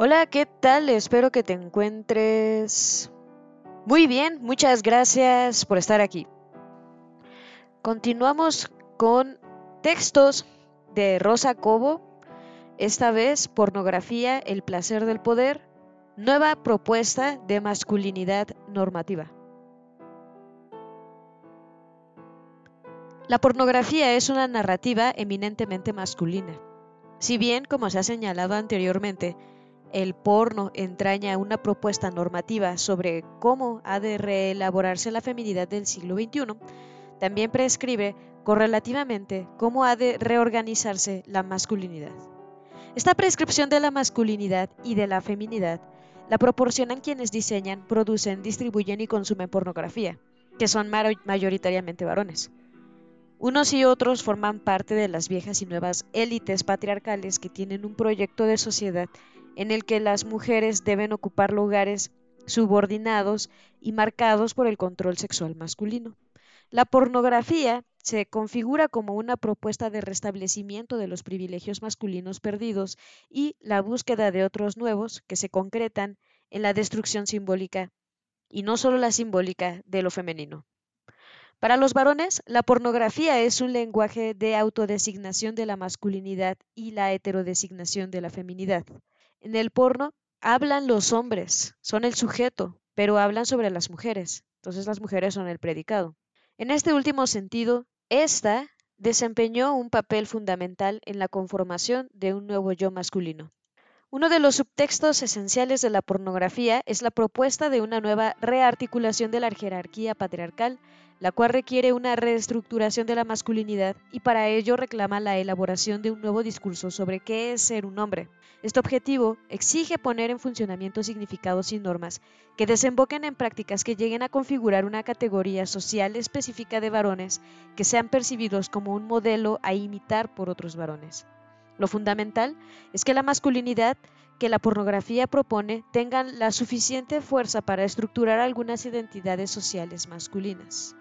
Hola, ¿qué tal? Espero que te encuentres muy bien. Muchas gracias por estar aquí. Continuamos con textos de Rosa Cobo, esta vez pornografía, el placer del poder, nueva propuesta de masculinidad normativa. La pornografía es una narrativa eminentemente masculina. Si bien, como se ha señalado anteriormente, el porno entraña una propuesta normativa sobre cómo ha de reelaborarse la feminidad del siglo XXI, también prescribe correlativamente cómo ha de reorganizarse la masculinidad. Esta prescripción de la masculinidad y de la feminidad la proporcionan quienes diseñan, producen, distribuyen y consumen pornografía, que son mayoritariamente varones. Unos y otros forman parte de las viejas y nuevas élites patriarcales que tienen un proyecto de sociedad en el que las mujeres deben ocupar lugares subordinados y marcados por el control sexual masculino. La pornografía se configura como una propuesta de restablecimiento de los privilegios masculinos perdidos y la búsqueda de otros nuevos que se concretan en la destrucción simbólica, y no solo la simbólica, de lo femenino. Para los varones, la pornografía es un lenguaje de autodesignación de la masculinidad y la heterodesignación de la feminidad. En el porno hablan los hombres, son el sujeto, pero hablan sobre las mujeres, entonces las mujeres son el predicado. En este último sentido, esta desempeñó un papel fundamental en la conformación de un nuevo yo masculino. Uno de los subtextos esenciales de la pornografía es la propuesta de una nueva rearticulación de la jerarquía patriarcal la cual requiere una reestructuración de la masculinidad y para ello reclama la elaboración de un nuevo discurso sobre qué es ser un hombre. Este objetivo exige poner en funcionamiento significados y normas que desemboquen en prácticas que lleguen a configurar una categoría social específica de varones que sean percibidos como un modelo a imitar por otros varones. Lo fundamental es que la masculinidad que la pornografía propone tengan la suficiente fuerza para estructurar algunas identidades sociales masculinas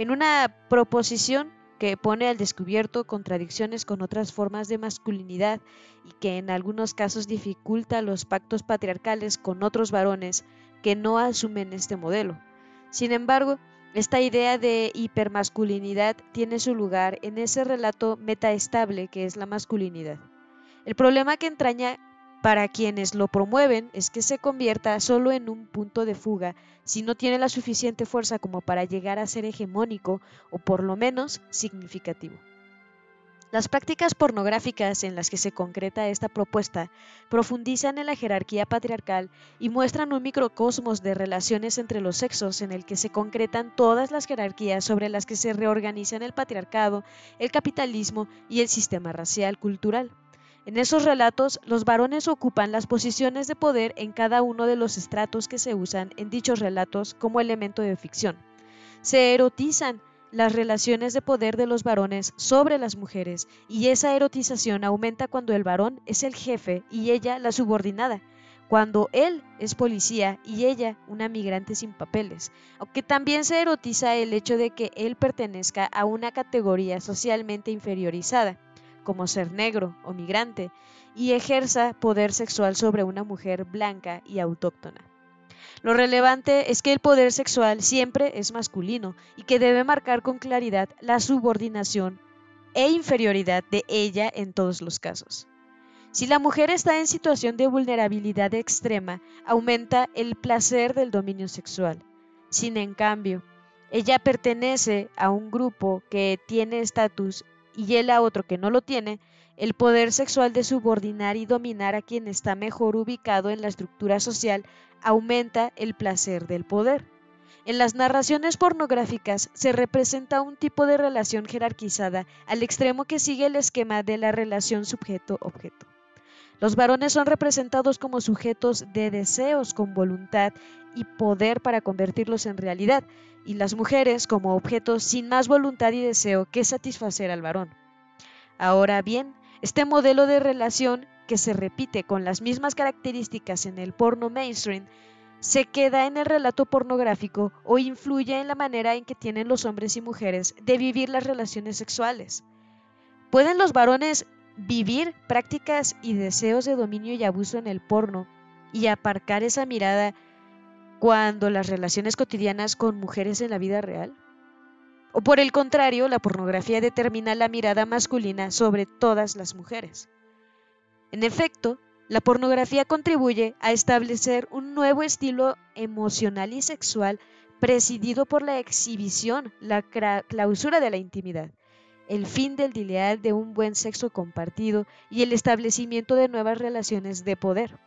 en una proposición que pone al descubierto contradicciones con otras formas de masculinidad y que en algunos casos dificulta los pactos patriarcales con otros varones que no asumen este modelo. Sin embargo, esta idea de hipermasculinidad tiene su lugar en ese relato metaestable que es la masculinidad. El problema que entraña para quienes lo promueven es que se convierta solo en un punto de fuga si no tiene la suficiente fuerza como para llegar a ser hegemónico o por lo menos significativo. Las prácticas pornográficas en las que se concreta esta propuesta profundizan en la jerarquía patriarcal y muestran un microcosmos de relaciones entre los sexos en el que se concretan todas las jerarquías sobre las que se reorganizan el patriarcado, el capitalismo y el sistema racial cultural. En esos relatos, los varones ocupan las posiciones de poder en cada uno de los estratos que se usan en dichos relatos como elemento de ficción. Se erotizan las relaciones de poder de los varones sobre las mujeres y esa erotización aumenta cuando el varón es el jefe y ella la subordinada, cuando él es policía y ella una migrante sin papeles, aunque también se erotiza el hecho de que él pertenezca a una categoría socialmente inferiorizada como ser negro o migrante, y ejerza poder sexual sobre una mujer blanca y autóctona. Lo relevante es que el poder sexual siempre es masculino y que debe marcar con claridad la subordinación e inferioridad de ella en todos los casos. Si la mujer está en situación de vulnerabilidad extrema, aumenta el placer del dominio sexual. Sin en cambio, ella pertenece a un grupo que tiene estatus y él a otro que no lo tiene, el poder sexual de subordinar y dominar a quien está mejor ubicado en la estructura social aumenta el placer del poder. En las narraciones pornográficas se representa un tipo de relación jerarquizada al extremo que sigue el esquema de la relación sujeto-objeto. Los varones son representados como sujetos de deseos con voluntad y poder para convertirlos en realidad, y las mujeres como objetos sin más voluntad y deseo que satisfacer al varón. Ahora bien, este modelo de relación, que se repite con las mismas características en el porno mainstream, se queda en el relato pornográfico o influye en la manera en que tienen los hombres y mujeres de vivir las relaciones sexuales. ¿Pueden los varones vivir prácticas y deseos de dominio y abuso en el porno y aparcar esa mirada cuando las relaciones cotidianas con mujeres en la vida real? O por el contrario, la pornografía determina la mirada masculina sobre todas las mujeres. En efecto, la pornografía contribuye a establecer un nuevo estilo emocional y sexual presidido por la exhibición, la clausura de la intimidad, el fin del ideal de un buen sexo compartido y el establecimiento de nuevas relaciones de poder.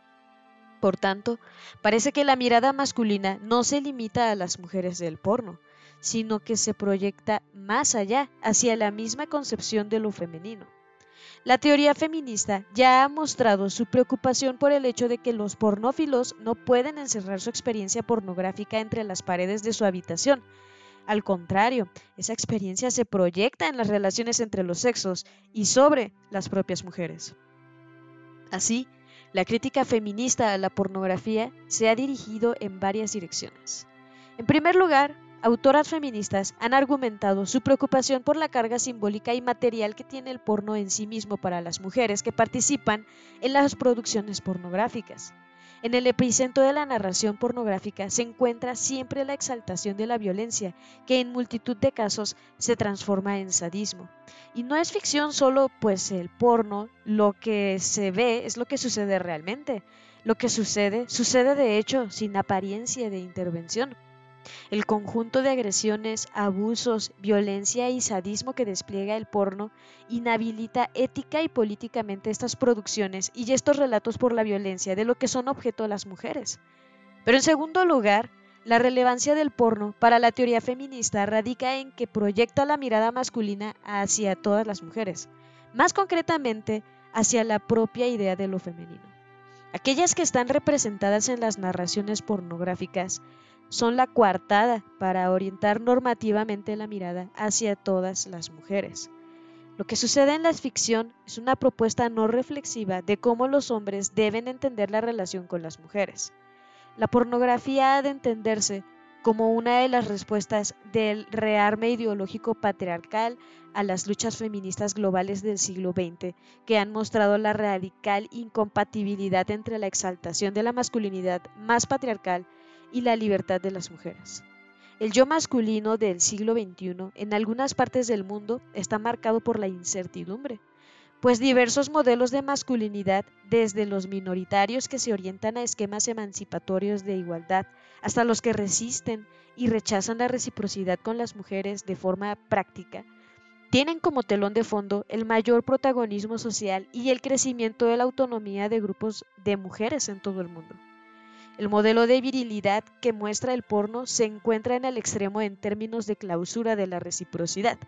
Por tanto, parece que la mirada masculina no se limita a las mujeres del porno, sino que se proyecta más allá, hacia la misma concepción de lo femenino. La teoría feminista ya ha mostrado su preocupación por el hecho de que los pornófilos no pueden encerrar su experiencia pornográfica entre las paredes de su habitación. Al contrario, esa experiencia se proyecta en las relaciones entre los sexos y sobre las propias mujeres. Así, la crítica feminista a la pornografía se ha dirigido en varias direcciones. En primer lugar, autoras feministas han argumentado su preocupación por la carga simbólica y material que tiene el porno en sí mismo para las mujeres que participan en las producciones pornográficas. En el epicentro de la narración pornográfica se encuentra siempre la exaltación de la violencia, que en multitud de casos se transforma en sadismo. Y no es ficción solo, pues el porno, lo que se ve es lo que sucede realmente. Lo que sucede, sucede de hecho sin apariencia de intervención. El conjunto de agresiones, abusos, violencia y sadismo que despliega el porno inhabilita ética y políticamente estas producciones y estos relatos por la violencia de lo que son objeto las mujeres. Pero en segundo lugar, la relevancia del porno para la teoría feminista radica en que proyecta la mirada masculina hacia todas las mujeres, más concretamente hacia la propia idea de lo femenino. Aquellas que están representadas en las narraciones pornográficas son la coartada para orientar normativamente la mirada hacia todas las mujeres. Lo que sucede en la ficción es una propuesta no reflexiva de cómo los hombres deben entender la relación con las mujeres. La pornografía ha de entenderse como una de las respuestas del rearme ideológico patriarcal a las luchas feministas globales del siglo XX, que han mostrado la radical incompatibilidad entre la exaltación de la masculinidad más patriarcal y la libertad de las mujeres. El yo masculino del siglo XXI en algunas partes del mundo está marcado por la incertidumbre, pues diversos modelos de masculinidad, desde los minoritarios que se orientan a esquemas emancipatorios de igualdad, hasta los que resisten y rechazan la reciprocidad con las mujeres de forma práctica, tienen como telón de fondo el mayor protagonismo social y el crecimiento de la autonomía de grupos de mujeres en todo el mundo. El modelo de virilidad que muestra el porno se encuentra en el extremo en términos de clausura de la reciprocidad.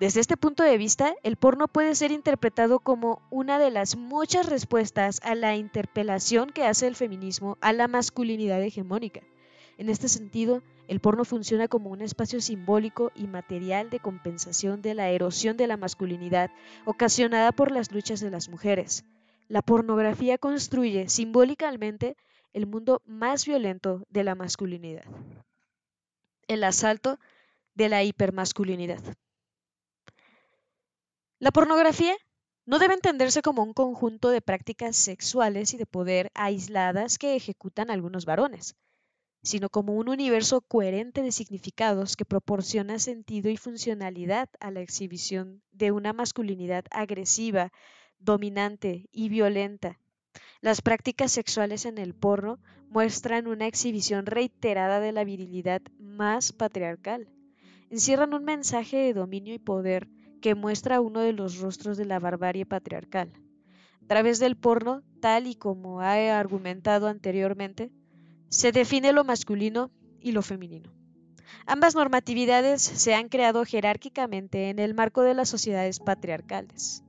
Desde este punto de vista, el porno puede ser interpretado como una de las muchas respuestas a la interpelación que hace el feminismo a la masculinidad hegemónica. En este sentido, el porno funciona como un espacio simbólico y material de compensación de la erosión de la masculinidad ocasionada por las luchas de las mujeres. La pornografía construye simbólicamente el mundo más violento de la masculinidad, el asalto de la hipermasculinidad. La pornografía no debe entenderse como un conjunto de prácticas sexuales y de poder aisladas que ejecutan algunos varones, sino como un universo coherente de significados que proporciona sentido y funcionalidad a la exhibición de una masculinidad agresiva, dominante y violenta las prácticas sexuales en el porno muestran una exhibición reiterada de la virilidad más patriarcal. Encierran un mensaje de dominio y poder que muestra uno de los rostros de la barbarie patriarcal. A través del porno, tal y como ha argumentado anteriormente, se define lo masculino y lo femenino. Ambas normatividades se han creado jerárquicamente en el marco de las sociedades patriarcales.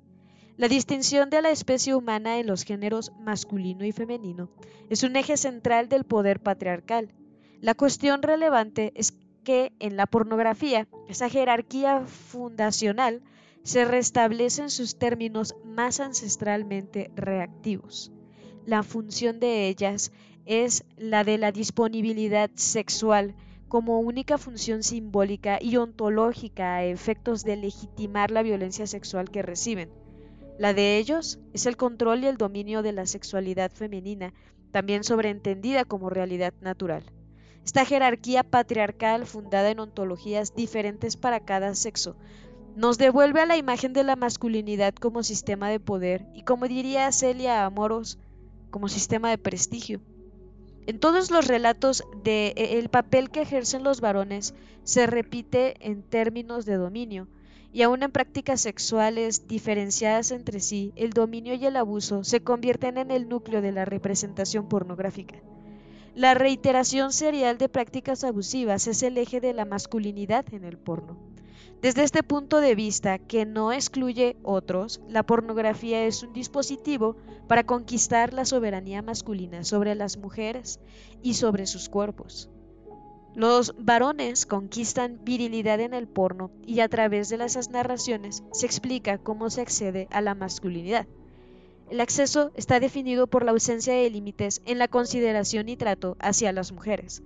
La distinción de la especie humana en los géneros masculino y femenino es un eje central del poder patriarcal. La cuestión relevante es que en la pornografía esa jerarquía fundacional se restablece en sus términos más ancestralmente reactivos. La función de ellas es la de la disponibilidad sexual como única función simbólica y ontológica a efectos de legitimar la violencia sexual que reciben La de ellos es el control y el dominio de la sexualidad femenina, también sobreentendida como realidad natural. Esta jerarquía patriarcal fundada en ontologías diferentes para cada sexo nos devuelve a la imagen de la masculinidad como sistema de poder y como diría Celia Amoros, como sistema de prestigio. En todos los relatos de e, el papel que ejercen los varones se repite en términos de dominio, y aún en prácticas sexuales diferenciadas entre sí, el dominio y el abuso se convierten en el núcleo de la representación pornográfica. La reiteración serial de prácticas abusivas es el eje de la masculinidad en el porno. Desde este punto de vista, que no excluye otros, la pornografía es un dispositivo para conquistar la soberanía masculina sobre las mujeres y sobre sus cuerpos. Los varones conquistan virilidad en el porno y a través de esas narraciones se explica cómo se accede a la masculinidad. El acceso está definido por la ausencia de límites en la consideración y trato hacia las mujeres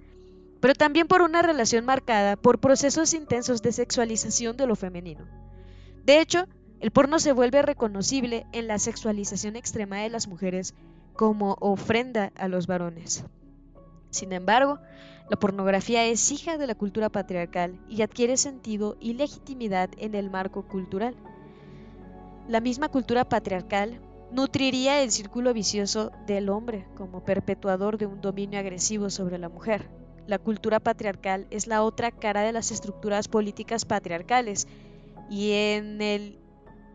pero también por una relación marcada por procesos intensos de sexualización de lo femenino. De hecho, el porno se vuelve reconocible en la sexualización extrema de las mujeres como ofrenda a los varones. Sin embargo, la pornografía es hija de la cultura patriarcal y adquiere sentido y legitimidad en el marco cultural. La misma cultura patriarcal nutriría el círculo vicioso del hombre como perpetuador de un dominio agresivo sobre la mujer. La cultura patriarcal es la otra cara de las estructuras políticas patriarcales y en el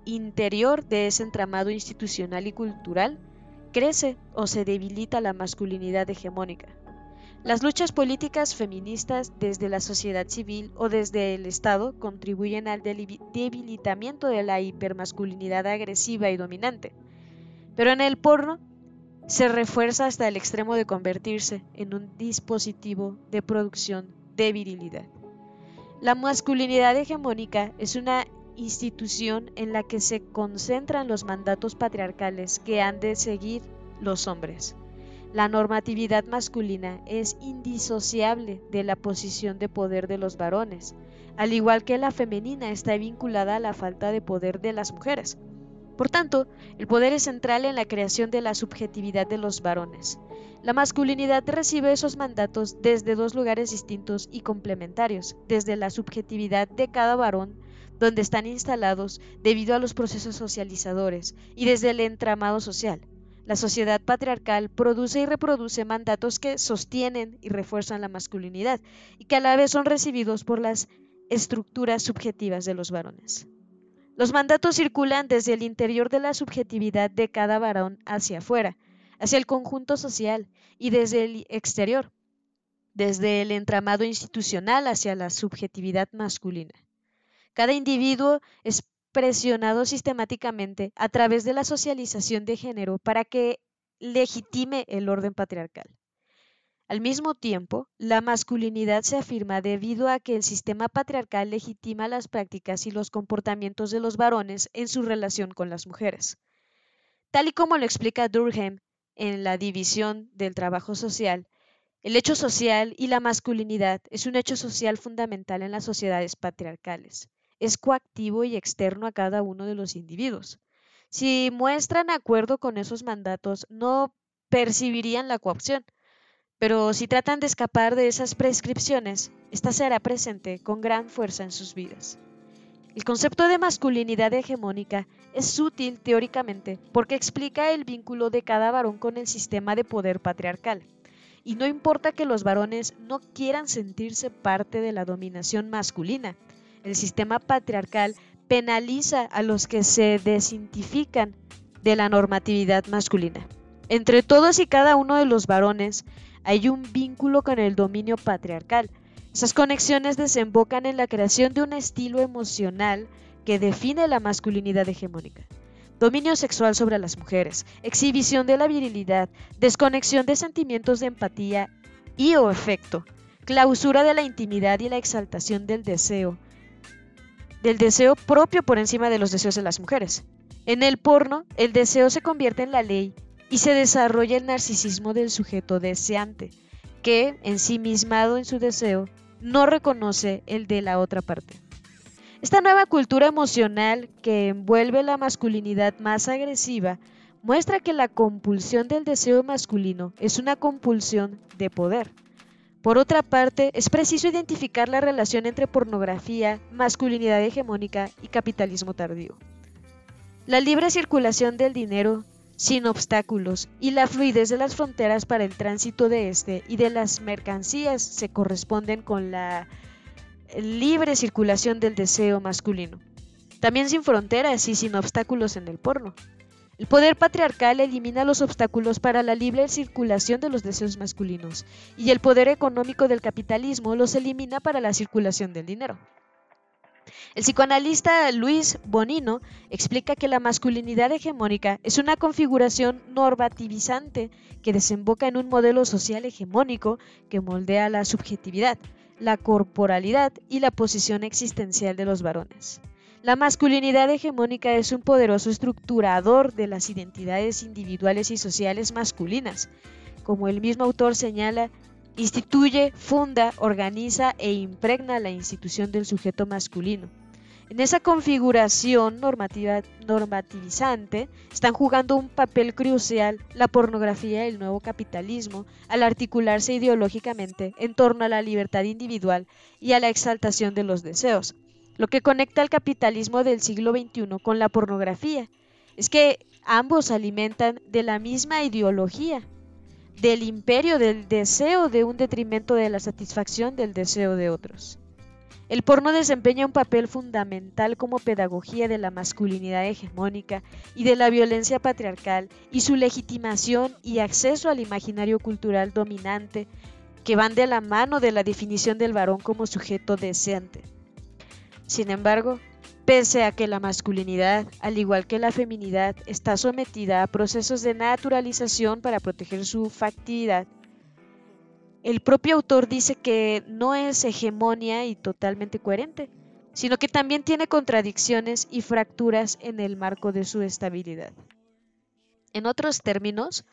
interior de ese entramado institucional y cultural crece o se debilita la masculinidad hegemónica. Las luchas políticas feministas desde la sociedad civil o desde el Estado contribuyen al debilitamiento de la hipermasculinidad agresiva y dominante. Pero en el porno se refuerza hasta el extremo de convertirse en un dispositivo de producción de virilidad. La masculinidad hegemónica es una institución en la que se concentran los mandatos patriarcales que han de seguir los hombres. La normatividad masculina es indisociable de la posición de poder de los varones, al igual que la femenina está vinculada a la falta de poder de las mujeres. Por tanto, el poder es central en la creación de la subjetividad de los varones. La masculinidad recibe esos mandatos desde dos lugares distintos y complementarios, desde la subjetividad de cada varón, donde están instalados debido a los procesos socializadores, y desde el entramado social. La sociedad patriarcal produce y reproduce mandatos que sostienen y refuerzan la masculinidad y que a la vez son recibidos por las estructuras subjetivas de los varones. Los mandatos circulan desde el interior de la subjetividad de cada varón hacia afuera, hacia el conjunto social y desde el exterior, desde el entramado institucional hacia la subjetividad masculina. Cada individuo es presionado sistemáticamente a través de la socialización de género para que legitime el orden patriarcal. Al mismo tiempo, la masculinidad se afirma debido a que el sistema patriarcal legitima las prácticas y los comportamientos de los varones en su relación con las mujeres. Tal y como lo explica Durkheim en la división del trabajo social, el hecho social y la masculinidad es un hecho social fundamental en las sociedades patriarcales. Es coactivo y externo a cada uno de los individuos. Si muestran acuerdo con esos mandatos, no percibirían la coacción, pero si tratan de escapar de esas prescripciones, esta será presente con gran fuerza en sus vidas. El concepto de masculinidad hegemónica es útil teóricamente porque explica el vínculo de cada varón con el sistema de poder patriarcal. Y no importa que los varones no quieran sentirse parte de la dominación masculina, el sistema patriarcal penaliza a los que se desidentifican de la normatividad masculina. Entre todos y cada uno de los varones, hay un vínculo con el dominio patriarcal. Esas conexiones desembocan en la creación de un estilo emocional que define la masculinidad hegemónica. Dominio sexual sobre las mujeres, exhibición de la virilidad, desconexión de sentimientos de empatía y o efecto, clausura de la intimidad y la exaltación del deseo, del deseo propio por encima de los deseos de las mujeres. En el porno, el deseo se convierte en la ley y se desarrolla el narcisismo del sujeto deseante, que, ensimismado en su deseo, no reconoce el de la otra parte. Esta nueva cultura emocional que envuelve la masculinidad más agresiva muestra que la compulsión del deseo masculino es una compulsión de poder. Por otra parte, es preciso identificar la relación entre pornografía, masculinidad hegemónica y capitalismo tardío. La libre circulación del dinero sin obstáculos y la fluidez de las fronteras para el tránsito de este y de las mercancías se corresponden con la libre circulación del deseo masculino. También sin fronteras y sin obstáculos en el porno. El poder patriarcal elimina los obstáculos para la libre circulación de los deseos masculinos y el poder económico del capitalismo los elimina para la circulación del dinero. El psicoanalista Luis Bonino explica que la masculinidad hegemónica es una configuración normativizante que desemboca en un modelo social hegemónico que moldea la subjetividad, la corporalidad y la posición existencial de los varones. La masculinidad hegemónica es un poderoso estructurador de las identidades individuales y sociales masculinas. Como el mismo autor señala, instituye, funda, organiza e impregna la institución del sujeto masculino. En esa configuración normativa, normativizante están jugando un papel crucial la pornografía y el nuevo capitalismo al articularse ideológicamente en torno a la libertad individual y a la exaltación de los deseos. Lo que conecta al capitalismo del siglo XXI con la pornografía es que ambos alimentan de la misma ideología, del imperio del deseo de un detrimento de la satisfacción del deseo de otros. El porno desempeña un papel fundamental como pedagogía de la masculinidad hegemónica y de la violencia patriarcal y su legitimación y acceso al imaginario cultural dominante que van de la mano de la definición del varón como sujeto deseante. Sin embargo, pese a que la masculinidad, al igual que la feminidad, está sometida a procesos de naturalización para proteger su factibilidad, el propio autor dice que no es hegemonia y totalmente coherente, sino que también tiene contradicciones y fracturas en el marco de su estabilidad. En otros términos,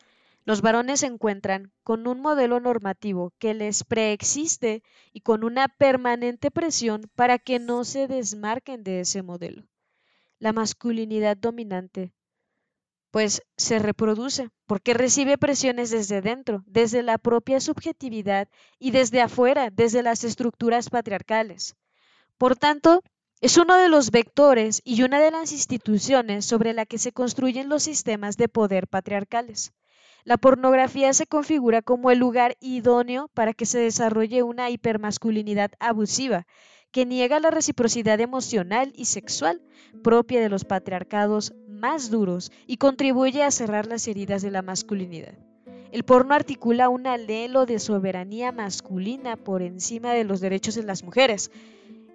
los varones se encuentran con un modelo normativo que les preexiste y con una permanente presión para que no se desmarquen de ese modelo. La masculinidad dominante pues se reproduce, porque recibe presiones desde dentro, desde la propia subjetividad y desde afuera, desde las estructuras patriarcales. Por tanto, es uno de los vectores y una de las instituciones sobre la que se construyen los sistemas de poder patriarcales. La pornografía se configura como el lugar idóneo para que se desarrolle una hipermasculinidad abusiva, que niega la reciprocidad emocional y sexual propia de los patriarcados más duros y contribuye a cerrar las heridas de la masculinidad. El porno articula un alelo de soberanía masculina por encima de los derechos de las mujeres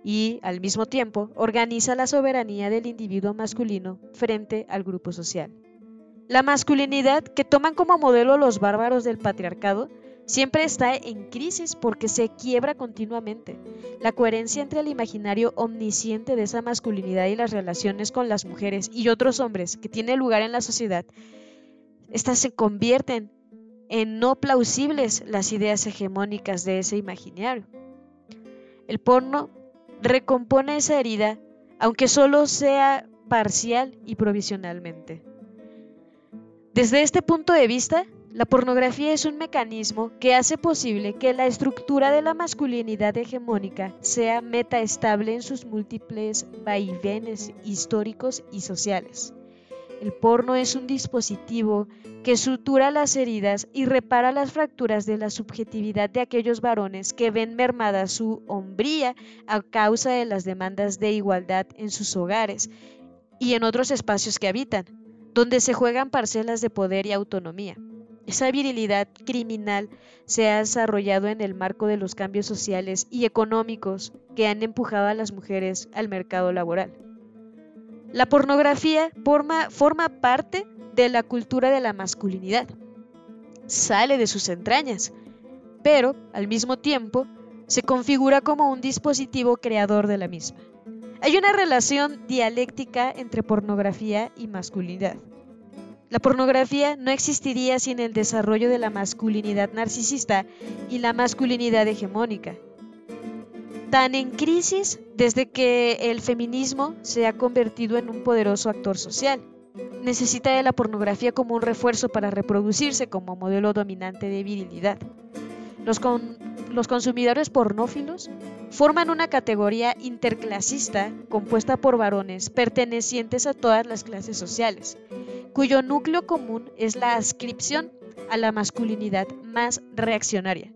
y, al mismo tiempo, organiza la soberanía del individuo masculino frente al grupo social. La masculinidad que toman como modelo los bárbaros del patriarcado siempre está en crisis porque se quiebra continuamente. La coherencia entre el imaginario omnisciente de esa masculinidad y las relaciones con las mujeres y otros hombres que tiene lugar en la sociedad, estas se convierten en no plausibles las ideas hegemónicas de ese imaginario. El porno recompone esa herida, aunque solo sea parcial y provisionalmente. Desde este punto de vista, la pornografía es un mecanismo que hace posible que la estructura de la masculinidad hegemónica sea metaestable en sus múltiples vaivenes históricos y sociales. El porno es un dispositivo que sutura las heridas y repara las fracturas de la subjetividad de aquellos varones que ven mermada su hombría a causa de las demandas de igualdad en sus hogares y en otros espacios que habitan, donde se juegan parcelas de poder y autonomía. Esa virilidad criminal se ha desarrollado en el marco de los cambios sociales y económicos que han empujado a las mujeres al mercado laboral. La pornografía forma, forma parte de la cultura de la masculinidad. Sale de sus entrañas, pero al mismo tiempo se configura como un dispositivo creador de la misma. Hay una relación dialéctica entre pornografía y masculinidad. La pornografía no existiría sin el desarrollo de la masculinidad narcisista y la masculinidad hegemónica. están en crisis desde que el feminismo se ha convertido en un poderoso actor social. Necesita de la pornografía como un refuerzo para reproducirse como modelo dominante de virilidad. Los, los consumidores pornófilos forman una categoría interclasista compuesta por varones pertenecientes a todas las clases sociales, cuyo núcleo común es la ascripción a la masculinidad más reaccionaria.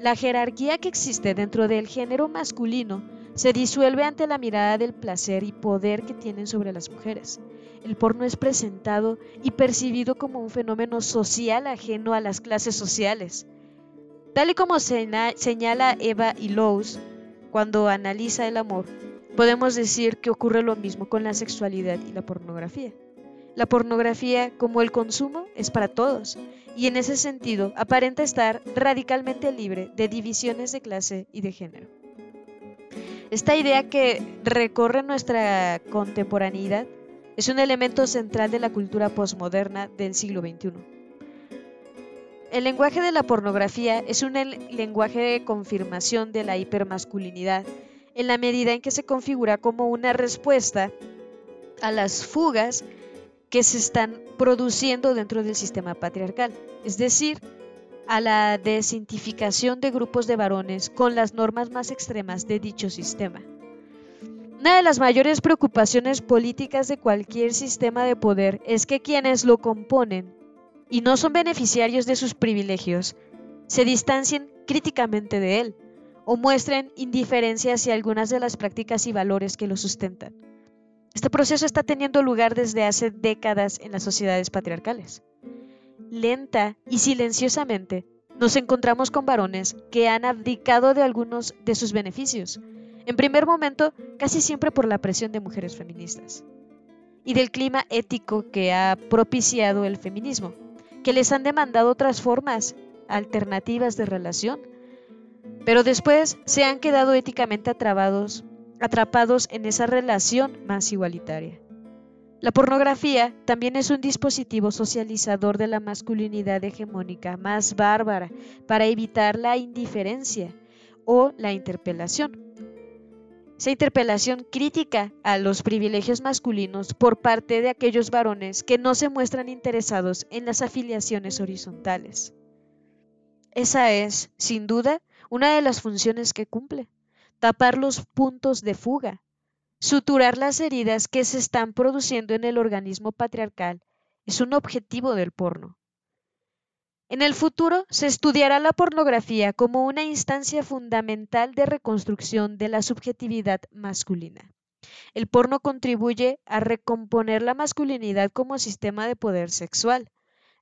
La jerarquía que existe dentro del género masculino se disuelve ante la mirada del placer y poder que tienen sobre las mujeres. El porno es presentado y percibido como un fenómeno social ajeno a las clases sociales. Tal y como señala Eva y Lowe's cuando analiza el amor, podemos decir que ocurre lo mismo con la sexualidad y la pornografía. La pornografía, como el consumo, es para todos y en ese sentido aparenta estar radicalmente libre de divisiones de clase y de género. Esta idea que recorre nuestra contemporaneidad es un elemento central de la cultura posmoderna del siglo XXI. El lenguaje de la pornografía es un lenguaje de confirmación de la hipermasculinidad en la medida en que se configura como una respuesta a las fugas que se están produciendo dentro del sistema patriarcal, es decir, a la desintificación de grupos de varones con las normas más extremas de dicho sistema. Una de las mayores preocupaciones políticas de cualquier sistema de poder es que quienes lo componen y no son beneficiarios de sus privilegios se distancien críticamente de él o muestren indiferencia hacia algunas de las prácticas y valores que lo sustentan. Este proceso está teniendo lugar desde hace décadas en las sociedades patriarcales. Lenta y silenciosamente nos encontramos con varones que han abdicado de algunos de sus beneficios, en primer momento casi siempre por la presión de mujeres feministas, y del clima ético que ha propiciado el feminismo, que les han demandado otras formas alternativas de relación, pero después se han quedado éticamente atrapados atrapados en esa relación más igualitaria. La pornografía también es un dispositivo socializador de la masculinidad hegemónica más bárbara para evitar la indiferencia o la interpelación. Esa interpelación crítica a los privilegios masculinos por parte de aquellos varones que no se muestran interesados en las afiliaciones horizontales. Esa es, sin duda, una de las funciones que cumple tapar los puntos de fuga, suturar las heridas que se están produciendo en el organismo patriarcal es un objetivo del porno. En el futuro se estudiará la pornografía como una instancia fundamental de reconstrucción de la subjetividad masculina. El porno contribuye a recomponer la masculinidad como sistema de poder sexual,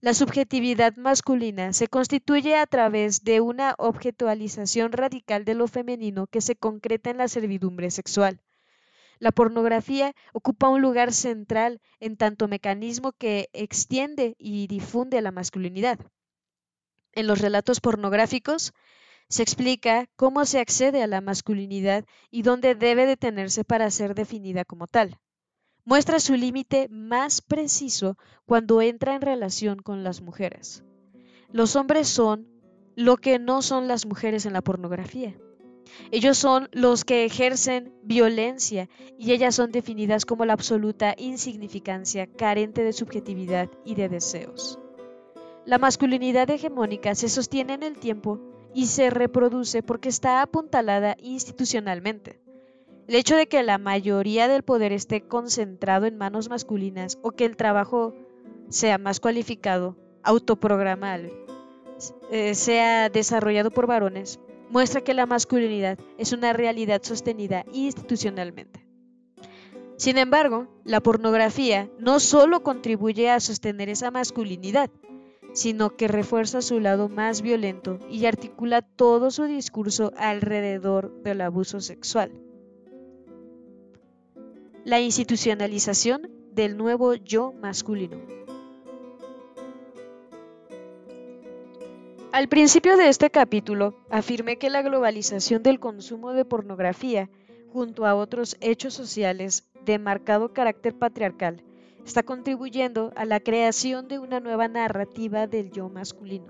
la subjetividad masculina se constituye a través de una objetualización radical de lo femenino que se concreta en la servidumbre sexual. La pornografía ocupa un lugar central en tanto mecanismo que extiende y difunde la masculinidad. En los relatos pornográficos se explica cómo se accede a la masculinidad y dónde debe detenerse para ser definida como tal muestra su límite más preciso cuando entra en relación con las mujeres. Los hombres son lo que no son las mujeres en la pornografía. Ellos son los que ejercen violencia y ellas son definidas como la absoluta insignificancia carente de subjetividad y de deseos. La masculinidad hegemónica se sostiene en el tiempo y se reproduce porque está apuntalada institucionalmente. El hecho de que la mayoría del poder esté concentrado en manos masculinas o que el trabajo sea más cualificado, autoprogramable, eh, sea desarrollado por varones, muestra que la masculinidad es una realidad sostenida institucionalmente. Sin embargo, la pornografía no solo contribuye a sostener esa masculinidad, sino que refuerza su lado más violento y articula todo su discurso alrededor del abuso sexual la institucionalización del nuevo yo masculino. Al principio de este capítulo afirmé que la globalización del consumo de pornografía, junto a otros hechos sociales de marcado carácter patriarcal, está contribuyendo a la creación de una nueva narrativa del yo masculino.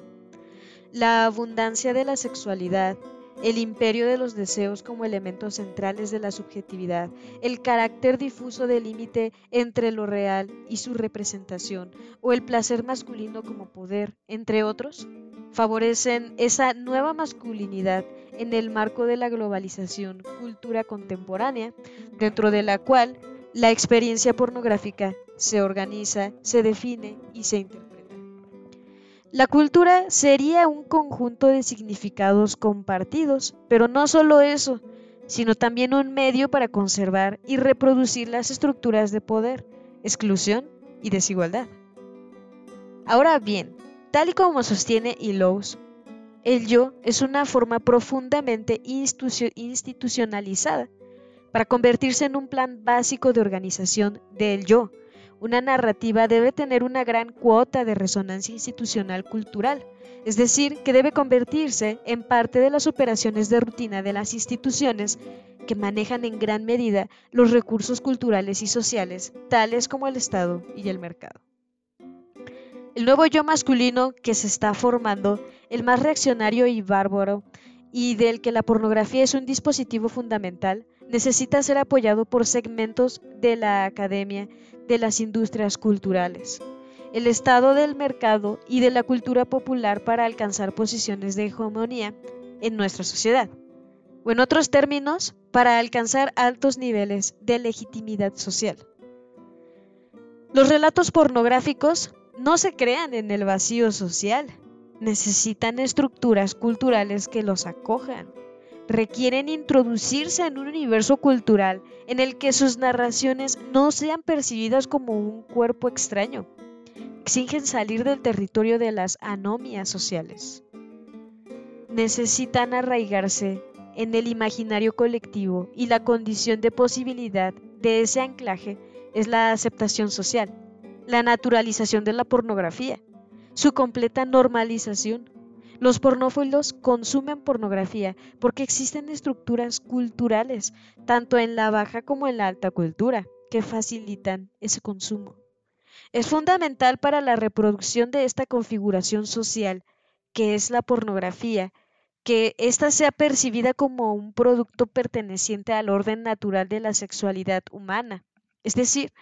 La abundancia de la sexualidad, el imperio de los deseos como elementos centrales de la subjetividad, el carácter difuso del límite entre lo real y su representación, o el placer masculino como poder, entre otros, favorecen esa nueva masculinidad en el marco de la globalización cultura contemporánea, dentro de la cual la experiencia pornográfica se organiza, se define y se interpreta. La cultura sería un conjunto de significados compartidos, pero no solo eso, sino también un medio para conservar y reproducir las estructuras de poder, exclusión y desigualdad. Ahora bien, tal y como sostiene Illouz, el yo es una forma profundamente institucionalizada para convertirse en un plan básico de organización del yo, una narrativa debe tener una gran cuota de resonancia institucional cultural, es decir, que debe convertirse en parte de las operaciones de rutina de las instituciones que manejan en gran medida los recursos culturales y sociales, tales como el Estado y el mercado. El nuevo yo masculino que se está formando, el más reaccionario y bárbaro, y del que la pornografía es un dispositivo fundamental, necesita ser apoyado por segmentos de la academia, de las industrias culturales, el estado del mercado y de la cultura popular para alcanzar posiciones de hegemonía en nuestra sociedad. O en otros términos, para alcanzar altos niveles de legitimidad social. Los relatos pornográficos no se crean en el vacío social, necesitan estructuras culturales que los acojan requieren introducirse en un universo cultural en el que sus narraciones no sean percibidas como un cuerpo extraño. Exigen salir del territorio de las anomias sociales. Necesitan arraigarse en el imaginario colectivo y la condición de posibilidad de ese anclaje es la aceptación social, la naturalización de la pornografía, su completa normalización los pornófilos consumen pornografía porque existen estructuras culturales, tanto en la baja como en la alta cultura, que facilitan ese consumo. Es fundamental para la reproducción de esta configuración social, que es la pornografía, que ésta sea percibida como un producto perteneciente al orden natural de la sexualidad humana, es decir,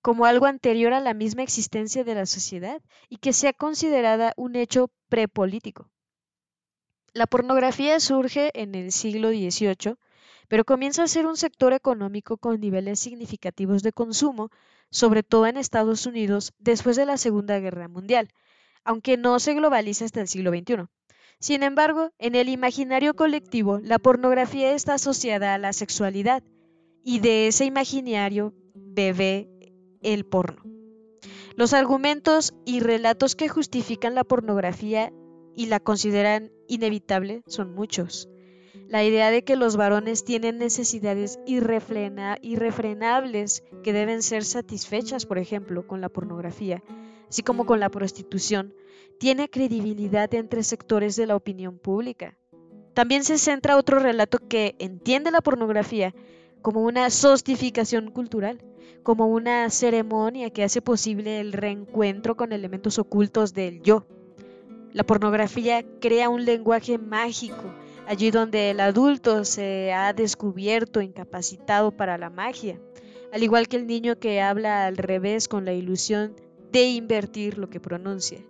como algo anterior a la misma existencia de la sociedad y que sea considerada un hecho prepolítico. La pornografía surge en el siglo XVIII, pero comienza a ser un sector económico con niveles significativos de consumo, sobre todo en Estados Unidos después de la Segunda Guerra Mundial, aunque no se globaliza hasta el siglo XXI. Sin embargo, en el imaginario colectivo, la pornografía está asociada a la sexualidad y de ese imaginario bebe el porno. Los argumentos y relatos que justifican la pornografía y la consideran inevitable son muchos. La idea de que los varones tienen necesidades irrefrenables que deben ser satisfechas, por ejemplo, con la pornografía, así como con la prostitución, tiene credibilidad entre sectores de la opinión pública. También se centra otro relato que entiende la pornografía como una sostificación cultural, como una ceremonia que hace posible el reencuentro con elementos ocultos del yo. La pornografía crea un lenguaje mágico, allí donde el adulto se ha descubierto incapacitado para la magia, al igual que el niño que habla al revés con la ilusión de invertir lo que pronuncia.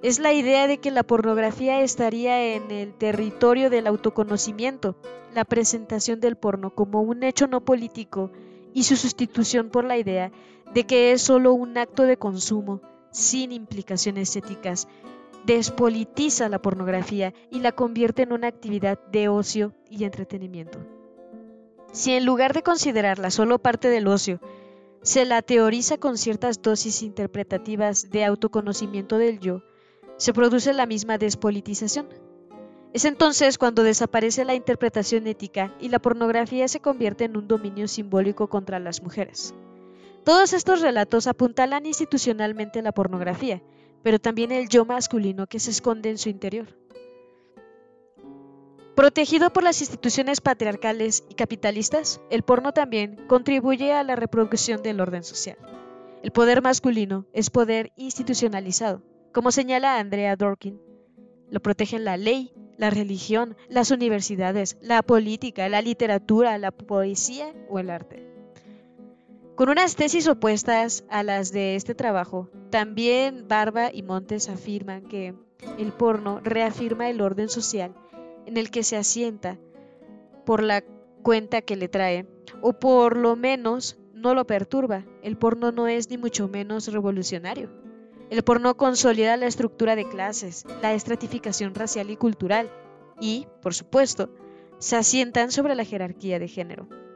Es la idea de que la pornografía estaría en el territorio del autoconocimiento, la presentación del porno como un hecho no político y su sustitución por la idea de que es solo un acto de consumo sin implicaciones éticas, despolitiza la pornografía y la convierte en una actividad de ocio y entretenimiento. Si en lugar de considerarla solo parte del ocio, se la teoriza con ciertas dosis interpretativas de autoconocimiento del yo, se produce la misma despolitización. Es entonces cuando desaparece la interpretación ética y la pornografía se convierte en un dominio simbólico contra las mujeres. Todos estos relatos apuntalan institucionalmente la pornografía, pero también el yo masculino que se esconde en su interior. Protegido por las instituciones patriarcales y capitalistas, el porno también contribuye a la reproducción del orden social. El poder masculino es poder institucionalizado, como señala Andrea Dorkin, lo protegen la ley, la religión, las universidades, la política, la literatura, la poesía o el arte. Con unas tesis opuestas a las de este trabajo, también Barba y Montes afirman que el porno reafirma el orden social en el que se asienta por la cuenta que le trae, o por lo menos no lo perturba. El porno no es ni mucho menos revolucionario. El porno consolida la estructura de clases, la estratificación racial y cultural, y, por supuesto, se asientan sobre la jerarquía de género.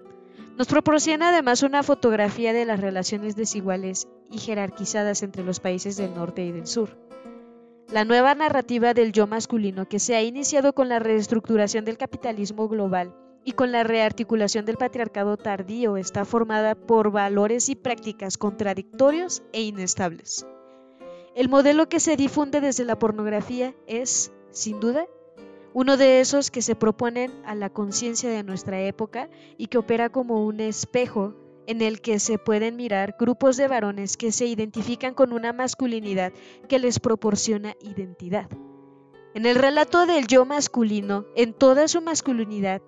Nos proporciona además una fotografía de las relaciones desiguales y jerarquizadas entre los países del norte y del sur. La nueva narrativa del yo masculino que se ha iniciado con la reestructuración del capitalismo global y con la rearticulación del patriarcado tardío está formada por valores y prácticas contradictorios e inestables. El modelo que se difunde desde la pornografía es, sin duda, uno de esos que se proponen a la conciencia de nuestra época y que opera como un espejo en el que se pueden mirar grupos de varones que se identifican con una masculinidad que les proporciona identidad. En el relato del yo masculino, en toda su masculinidad,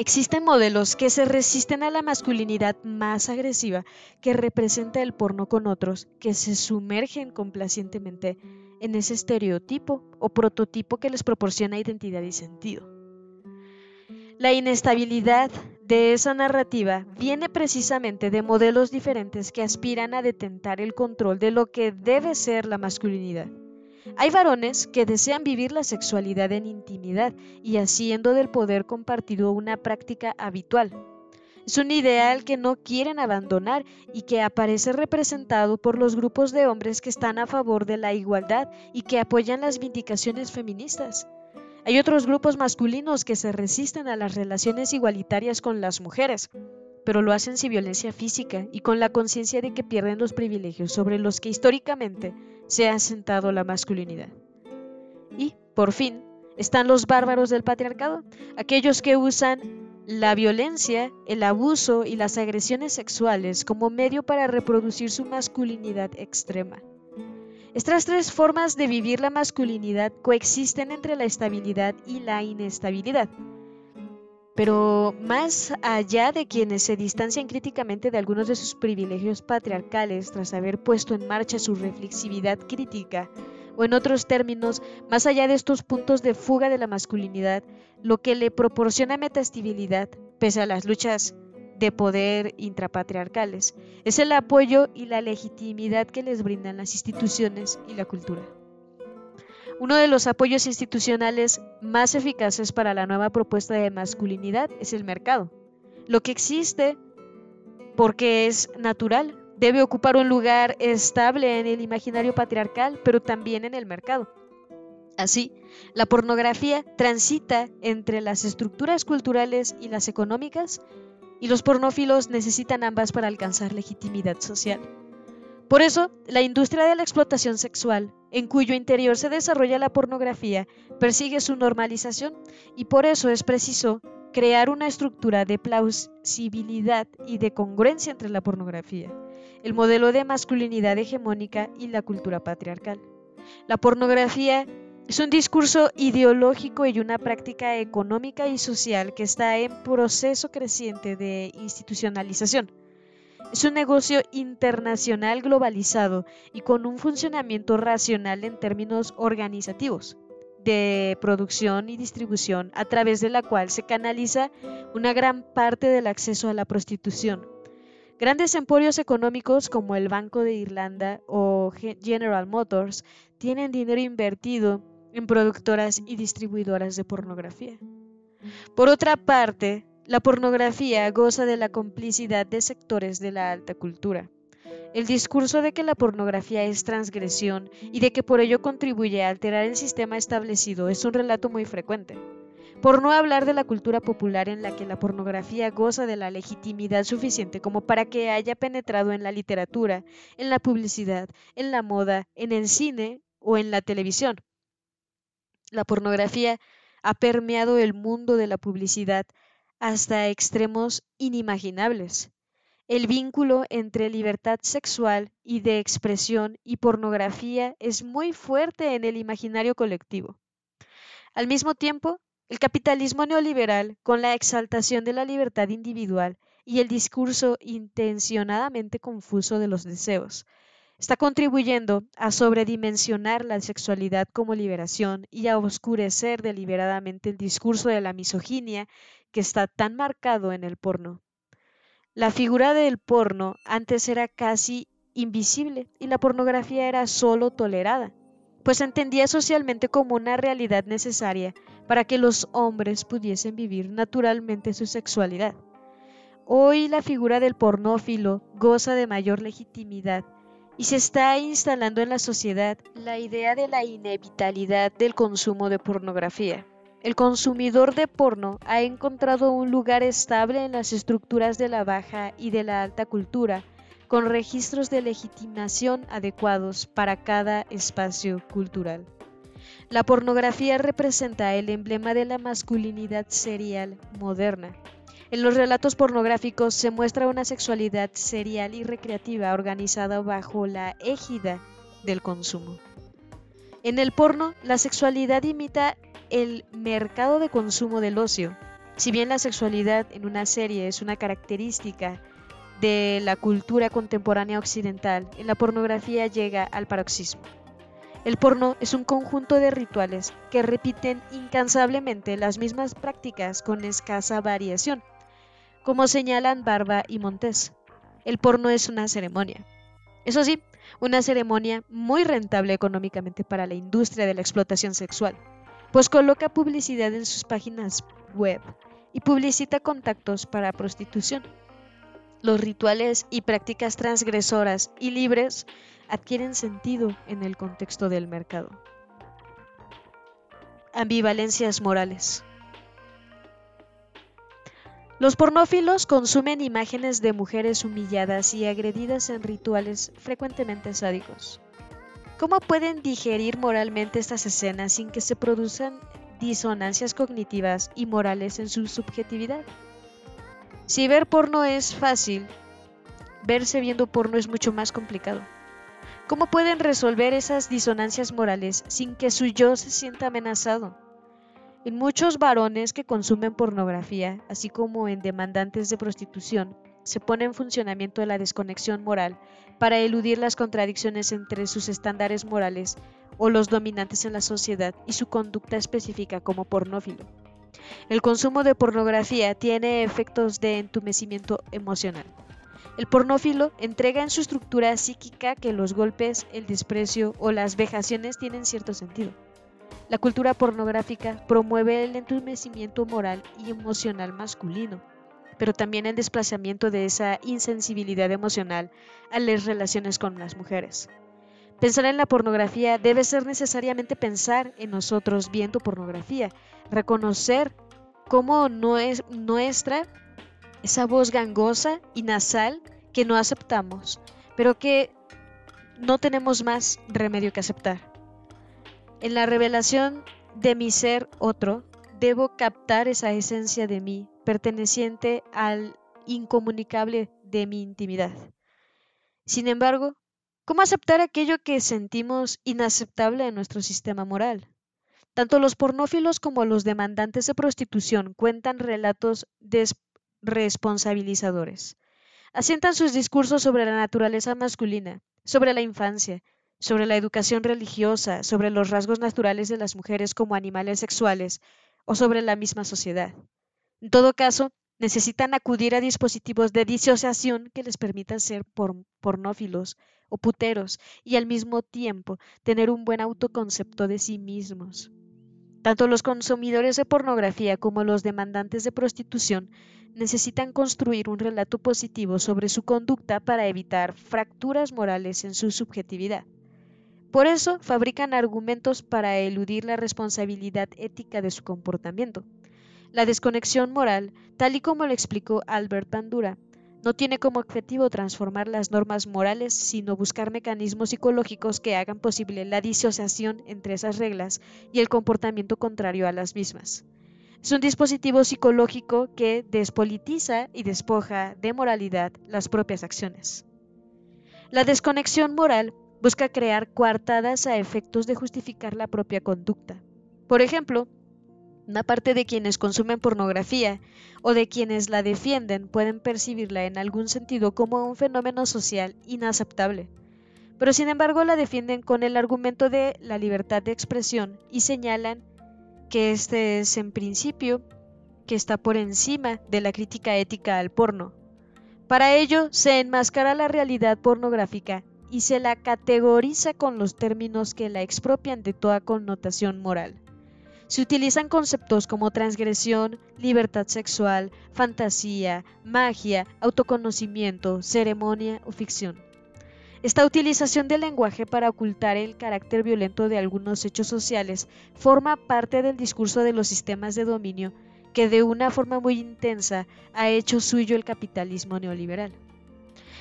Existen modelos que se resisten a la masculinidad más agresiva que representa el porno con otros, que se sumergen complacientemente en ese estereotipo o prototipo que les proporciona identidad y sentido. La inestabilidad de esa narrativa viene precisamente de modelos diferentes que aspiran a detentar el control de lo que debe ser la masculinidad. Hay varones que desean vivir la sexualidad en intimidad y haciendo del poder compartido una práctica habitual. Es un ideal que no quieren abandonar y que aparece representado por los grupos de hombres que están a favor de la igualdad y que apoyan las vindicaciones feministas. Hay otros grupos masculinos que se resisten a las relaciones igualitarias con las mujeres, pero lo hacen sin violencia física y con la conciencia de que pierden los privilegios sobre los que históricamente se ha sentado la masculinidad. Y, por fin, están los bárbaros del patriarcado, aquellos que usan la violencia, el abuso y las agresiones sexuales como medio para reproducir su masculinidad extrema. Estas tres formas de vivir la masculinidad coexisten entre la estabilidad y la inestabilidad, pero más allá de quienes se distancian críticamente de algunos de sus privilegios patriarcales tras haber puesto en marcha su reflexividad crítica, o en otros términos, más allá de estos puntos de fuga de la masculinidad, lo que le proporciona metastibilidad, pese a las luchas de poder intrapatriarcales, es el apoyo y la legitimidad que les brindan las instituciones y la cultura. Uno de los apoyos institucionales más eficaces para la nueva propuesta de masculinidad es el mercado. Lo que existe, porque es natural, debe ocupar un lugar estable en el imaginario patriarcal, pero también en el mercado. Así, la pornografía transita entre las estructuras culturales y las económicas, y los pornófilos necesitan ambas para alcanzar legitimidad social. Por eso, la industria de la explotación sexual, en cuyo interior se desarrolla la pornografía, persigue su normalización y por eso es preciso crear una estructura de plausibilidad y de congruencia entre la pornografía, el modelo de masculinidad hegemónica y la cultura patriarcal. La pornografía es un discurso ideológico y una práctica económica y social que está en proceso creciente de institucionalización es un negocio internacional globalizado y con un funcionamiento racional en términos organizativos de producción y distribución a través de la cual se canaliza una gran parte del acceso a la prostitución. Grandes emporios económicos como el Banco de Irlanda o General Motors tienen dinero invertido en productoras y distribuidoras de pornografía. Por otra parte, la pornografía goza de la complicidad de sectores de la alta cultura. El discurso de que la pornografía es transgresión y de que por ello contribuye a alterar el sistema establecido es un relato muy frecuente. Por no hablar de la cultura popular en la que la pornografía goza de la legitimidad suficiente como para que haya penetrado en la literatura, en la publicidad, en la moda, en el cine o en la televisión. La pornografía ha permeado el mundo de la publicidad hasta extremos inimaginables. El vínculo entre libertad sexual y de expresión y pornografía es muy fuerte en el imaginario colectivo. Al mismo tiempo, el capitalismo neoliberal, con la exaltación de la libertad individual y el discurso intencionadamente confuso de los deseos, está contribuyendo a sobredimensionar la sexualidad como liberación y a oscurecer deliberadamente el discurso de la misoginia que está tan marcado en el porno. La figura del porno antes era casi invisible y la pornografía era solo tolerada, pues se entendía socialmente como una realidad necesaria para que los hombres pudiesen vivir naturalmente su sexualidad. Hoy la figura del pornófilo goza de mayor legitimidad y se está instalando en la sociedad la idea de la inevitabilidad del consumo de pornografía. El consumidor de porno ha encontrado un lugar estable en las estructuras de la baja y de la alta cultura, con registros de legitimación adecuados para cada espacio cultural. La pornografía representa el emblema de la masculinidad serial moderna. En los relatos pornográficos se muestra una sexualidad serial y recreativa organizada bajo la égida del consumo. En el porno, la sexualidad imita el mercado de consumo del ocio. Si bien la sexualidad en una serie es una característica de la cultura contemporánea occidental, en la pornografía llega al paroxismo. El porno es un conjunto de rituales que repiten incansablemente las mismas prácticas con escasa variación, como señalan Barba y Montes. El porno es una ceremonia. Eso sí, una ceremonia muy rentable económicamente para la industria de la explotación sexual, pues coloca publicidad en sus páginas web y publicita contactos para prostitución. Los rituales y prácticas transgresoras y libres adquieren sentido en el contexto del mercado. Ambivalencias morales. Los pornófilos consumen imágenes de mujeres humilladas y agredidas en rituales frecuentemente sádicos. ¿Cómo pueden digerir moralmente estas escenas sin que se produzcan disonancias cognitivas y morales en su subjetividad? Si ver porno es fácil, verse viendo porno es mucho más complicado. ¿Cómo pueden resolver esas disonancias morales sin que su yo se sienta amenazado? En muchos varones que consumen pornografía, así como en demandantes de prostitución, se pone en funcionamiento la desconexión moral para eludir las contradicciones entre sus estándares morales o los dominantes en la sociedad y su conducta específica como pornófilo. El consumo de pornografía tiene efectos de entumecimiento emocional. El pornófilo entrega en su estructura psíquica que los golpes, el desprecio o las vejaciones tienen cierto sentido. La cultura pornográfica promueve el entumecimiento moral y emocional masculino, pero también el desplazamiento de esa insensibilidad emocional a las relaciones con las mujeres. Pensar en la pornografía debe ser necesariamente pensar en nosotros viendo pornografía, reconocer cómo no es nuestra esa voz gangosa y nasal que no aceptamos, pero que no tenemos más remedio que aceptar. En la revelación de mi ser otro, debo captar esa esencia de mí, perteneciente al incomunicable de mi intimidad. Sin embargo, ¿cómo aceptar aquello que sentimos inaceptable en nuestro sistema moral? Tanto los pornófilos como los demandantes de prostitución cuentan relatos responsabilizadores. Asientan sus discursos sobre la naturaleza masculina, sobre la infancia, sobre la educación religiosa, sobre los rasgos naturales de las mujeres como animales sexuales o sobre la misma sociedad. En todo caso, necesitan acudir a dispositivos de disociación que les permitan ser pornófilos o puteros y al mismo tiempo tener un buen autoconcepto de sí mismos. Tanto los consumidores de pornografía como los demandantes de prostitución necesitan construir un relato positivo sobre su conducta para evitar fracturas morales en su subjetividad. Por eso fabrican argumentos para eludir la responsabilidad ética de su comportamiento. La desconexión moral, tal y como lo explicó Albert Bandura, no tiene como objetivo transformar las normas morales, sino buscar mecanismos psicológicos que hagan posible la disociación entre esas reglas y el comportamiento contrario a las mismas. Es un dispositivo psicológico que despolitiza y despoja de moralidad las propias acciones. La desconexión moral busca crear coartadas a efectos de justificar la propia conducta. Por ejemplo, Una parte de quienes consumen pornografía o de quienes la defienden pueden percibirla en algún sentido como un fenómeno social inaceptable, pero sin embargo la defienden con el argumento de la libertad de expresión y señalan que este es en principio que está por encima de la crítica ética al porno. Para ello se enmascara la realidad pornográfica y se la categoriza con los términos que la expropian de toda connotación moral. Se utilizan conceptos como transgresión, libertad sexual, fantasía, magia, autoconocimiento, ceremonia o ficción. Esta utilización del lenguaje para ocultar el carácter violento de algunos hechos sociales forma parte del discurso de los sistemas de dominio que de una forma muy intensa ha hecho suyo el capitalismo neoliberal.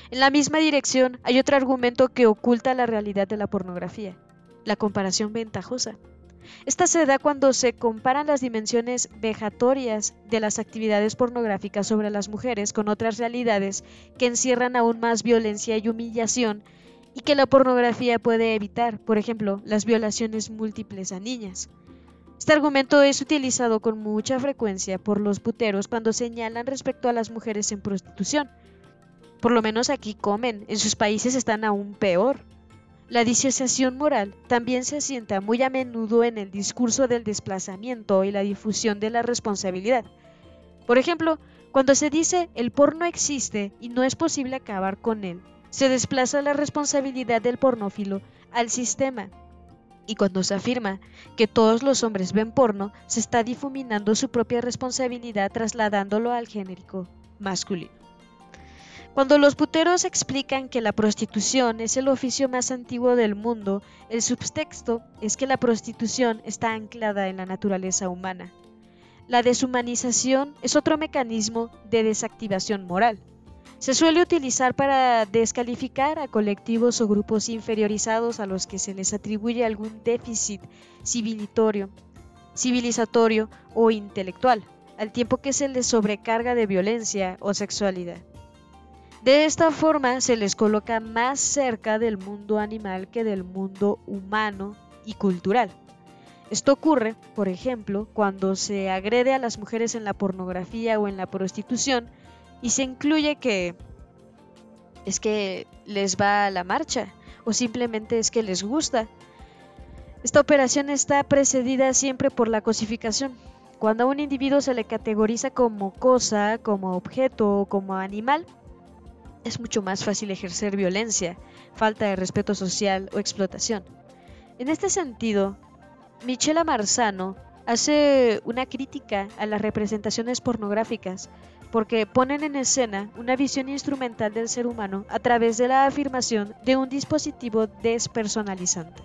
En la misma dirección hay otro argumento que oculta la realidad de la pornografía, la comparación ventajosa. Esta se da cuando se comparan las dimensiones vejatorias de las actividades pornográficas sobre las mujeres con otras realidades que encierran aún más violencia y humillación y que la pornografía puede evitar, por ejemplo, las violaciones múltiples a niñas. Este argumento es utilizado con mucha frecuencia por los puteros cuando señalan respecto a las mujeres en prostitución. Por lo menos aquí comen, en sus países están aún peor. La disociación moral también se asienta muy a menudo en el discurso del desplazamiento y la difusión de la responsabilidad. Por ejemplo, cuando se dice el porno existe y no es posible acabar con él, se desplaza la responsabilidad del pornófilo al sistema. Y cuando se afirma que todos los hombres ven porno, se está difuminando su propia responsabilidad trasladándolo al genérico masculino. Cuando los puteros explican que la prostitución es el oficio más antiguo del mundo, el subtexto es que la prostitución está anclada en la naturaleza humana. La deshumanización es otro mecanismo de desactivación moral. Se suele utilizar para descalificar a colectivos o grupos inferiorizados a los que se les atribuye algún déficit civilitorio, civilizatorio o intelectual, al tiempo que se les sobrecarga de violencia o sexualidad. De esta forma se les coloca más cerca del mundo animal que del mundo humano y cultural. Esto ocurre, por ejemplo, cuando se agrede a las mujeres en la pornografía o en la prostitución y se incluye que es que les va a la marcha o simplemente es que les gusta. Esta operación está precedida siempre por la cosificación. Cuando a un individuo se le categoriza como cosa, como objeto o como animal, es mucho más fácil ejercer violencia, falta de respeto social o explotación. En este sentido, Michela Marzano hace una crítica a las representaciones pornográficas porque ponen en escena una visión instrumental del ser humano a través de la afirmación de un dispositivo despersonalizante.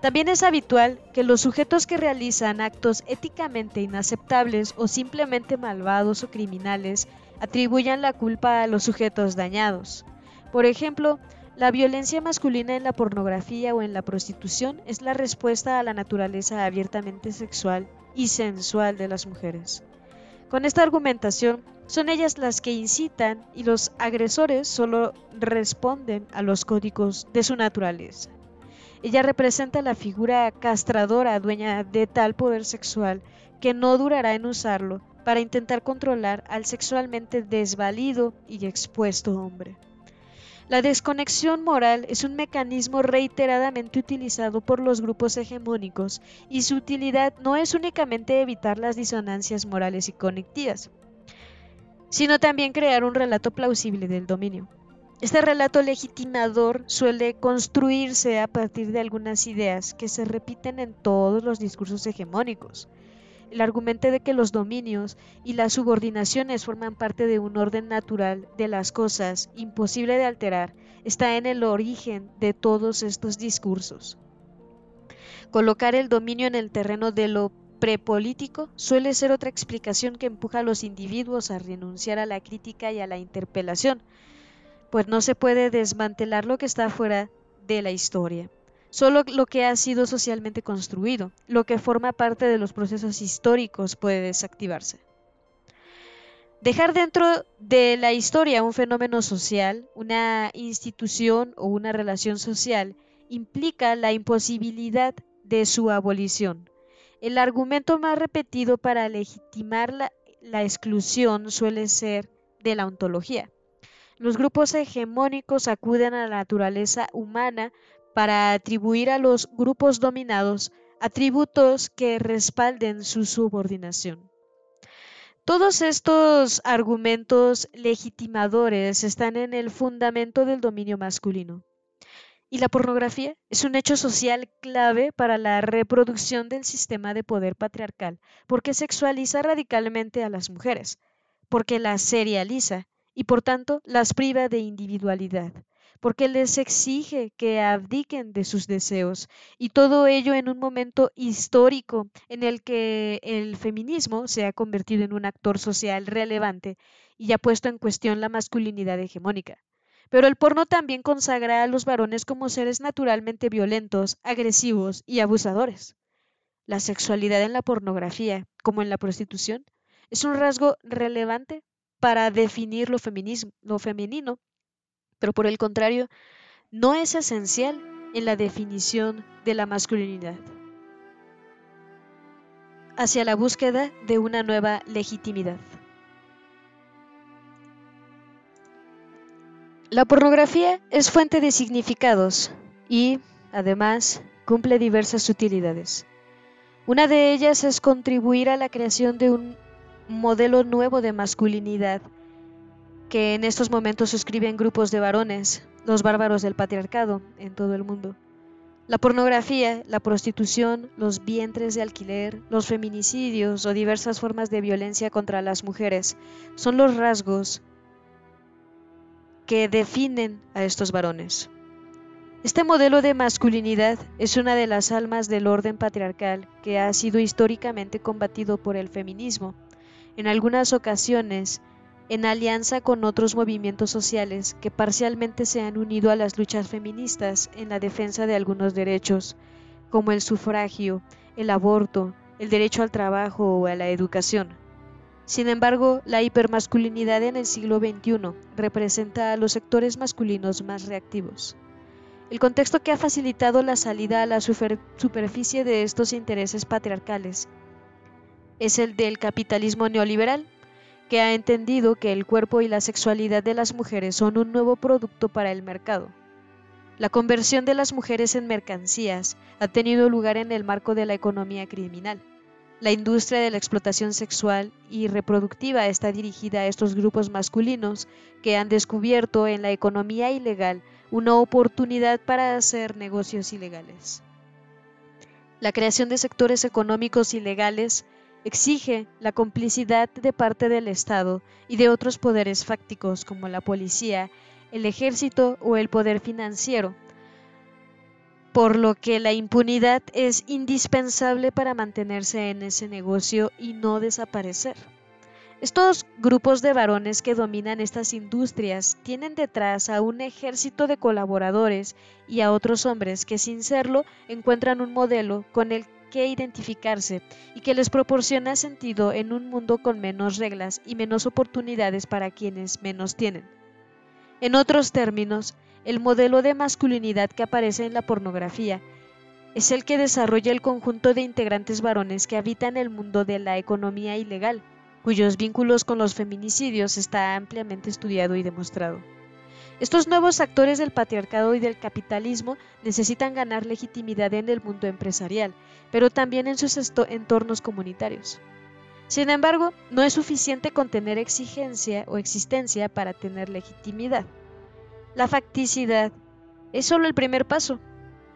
También es habitual que los sujetos que realizan actos éticamente inaceptables o simplemente malvados o criminales atribuyan la culpa a los sujetos dañados. Por ejemplo, la violencia masculina en la pornografía o en la prostitución es la respuesta a la naturaleza abiertamente sexual y sensual de las mujeres. Con esta argumentación, son ellas las que incitan y los agresores solo responden a los códigos de su naturaleza. Ella representa la figura castradora dueña de tal poder sexual que no durará en usarlo para intentar controlar al sexualmente desvalido y expuesto hombre. La desconexión moral es un mecanismo reiteradamente utilizado por los grupos hegemónicos y su utilidad no es únicamente evitar las disonancias morales y conectivas, sino también crear un relato plausible del dominio. Este relato legitimador suele construirse a partir de algunas ideas que se repiten en todos los discursos hegemónicos, el argumento de que los dominios y las subordinaciones forman parte de un orden natural de las cosas, imposible de alterar, está en el origen de todos estos discursos. Colocar el dominio en el terreno de lo prepolítico suele ser otra explicación que empuja a los individuos a renunciar a la crítica y a la interpelación, pues no se puede desmantelar lo que está fuera de la historia solo lo que ha sido socialmente construido, lo que forma parte de los procesos históricos puede desactivarse. Dejar dentro de la historia un fenómeno social, una institución o una relación social implica la imposibilidad de su abolición. el argumento más repetido para legitimar la, la exclusión suele ser de la ontología. Los grupos hegemónicos acuden a la naturaleza humana para atribuir a los grupos dominados atributos que respalden su subordinación. Todos estos argumentos legitimadores están en el fundamento del dominio masculino. Y la pornografía es un hecho social clave para la reproducción del sistema de poder patriarcal, porque sexualiza radicalmente a las mujeres, porque las serializa y por tanto las priva de individualidad, porque les exige que abdiquen de sus deseos, y todo ello en un momento histórico en el que el feminismo se ha convertido en un actor social relevante y ha puesto en cuestión la masculinidad hegemónica. Pero el porno también consagra a los varones como seres naturalmente violentos, agresivos y abusadores. La sexualidad en la pornografía, como en la prostitución, es un rasgo relevante para definir lo, lo femenino pero por el contrario, no es esencial en la definición de la masculinidad. Hacia la búsqueda de una nueva legitimidad. La pornografía es fuente de significados y, además, cumple diversas utilidades. Una de ellas es contribuir a la creación de un modelo nuevo de masculinidad que en estos momentos suscriben grupos de varones, los bárbaros del patriarcado en todo el mundo. La pornografía, la prostitución, los vientres de alquiler, los feminicidios o diversas formas de violencia contra las mujeres son los rasgos que definen a estos varones. Este modelo de masculinidad es una de las almas del orden patriarcal que ha sido históricamente combatido por el feminismo. En algunas ocasiones en alianza con otros movimientos sociales que parcialmente se han unido a las luchas feministas en la defensa de algunos derechos, como el sufragio, el aborto, el derecho al trabajo o a la educación. Sin embargo, la hipermasculinidad en el siglo XXI representa a los sectores masculinos más reactivos. El contexto que ha facilitado la salida a la superficie de estos intereses patriarcales es el del capitalismo neoliberal, que ha entendido que el cuerpo y la sexualidad de las mujeres son un nuevo producto para el mercado. La conversión de las mujeres en mercancías ha tenido lugar en el marco de la economía criminal. La industria de la explotación sexual y reproductiva está dirigida a estos grupos masculinos que han descubierto en la economía ilegal una oportunidad para hacer negocios ilegales. La creación de sectores económicos ilegales exige la complicidad de parte del Estado y de otros poderes fácticos como la policía, el ejército o el poder financiero, por lo que la impunidad es indispensable para mantenerse en ese negocio y no desaparecer. Estos grupos de varones que dominan estas industrias tienen detrás a un ejército de colaboradores y a otros hombres que sin serlo encuentran un modelo con el que identificarse y que les proporciona sentido en un mundo con menos reglas y menos oportunidades para quienes menos tienen. En otros términos, el modelo de masculinidad que aparece en la pornografía es el que desarrolla el conjunto de integrantes varones que habitan el mundo de la economía ilegal, cuyos vínculos con los feminicidios está ampliamente estudiado y demostrado. Estos nuevos actores del patriarcado y del capitalismo necesitan ganar legitimidad en el mundo empresarial, pero también en sus entornos comunitarios. Sin embargo, no es suficiente con tener exigencia o existencia para tener legitimidad. La facticidad es solo el primer paso.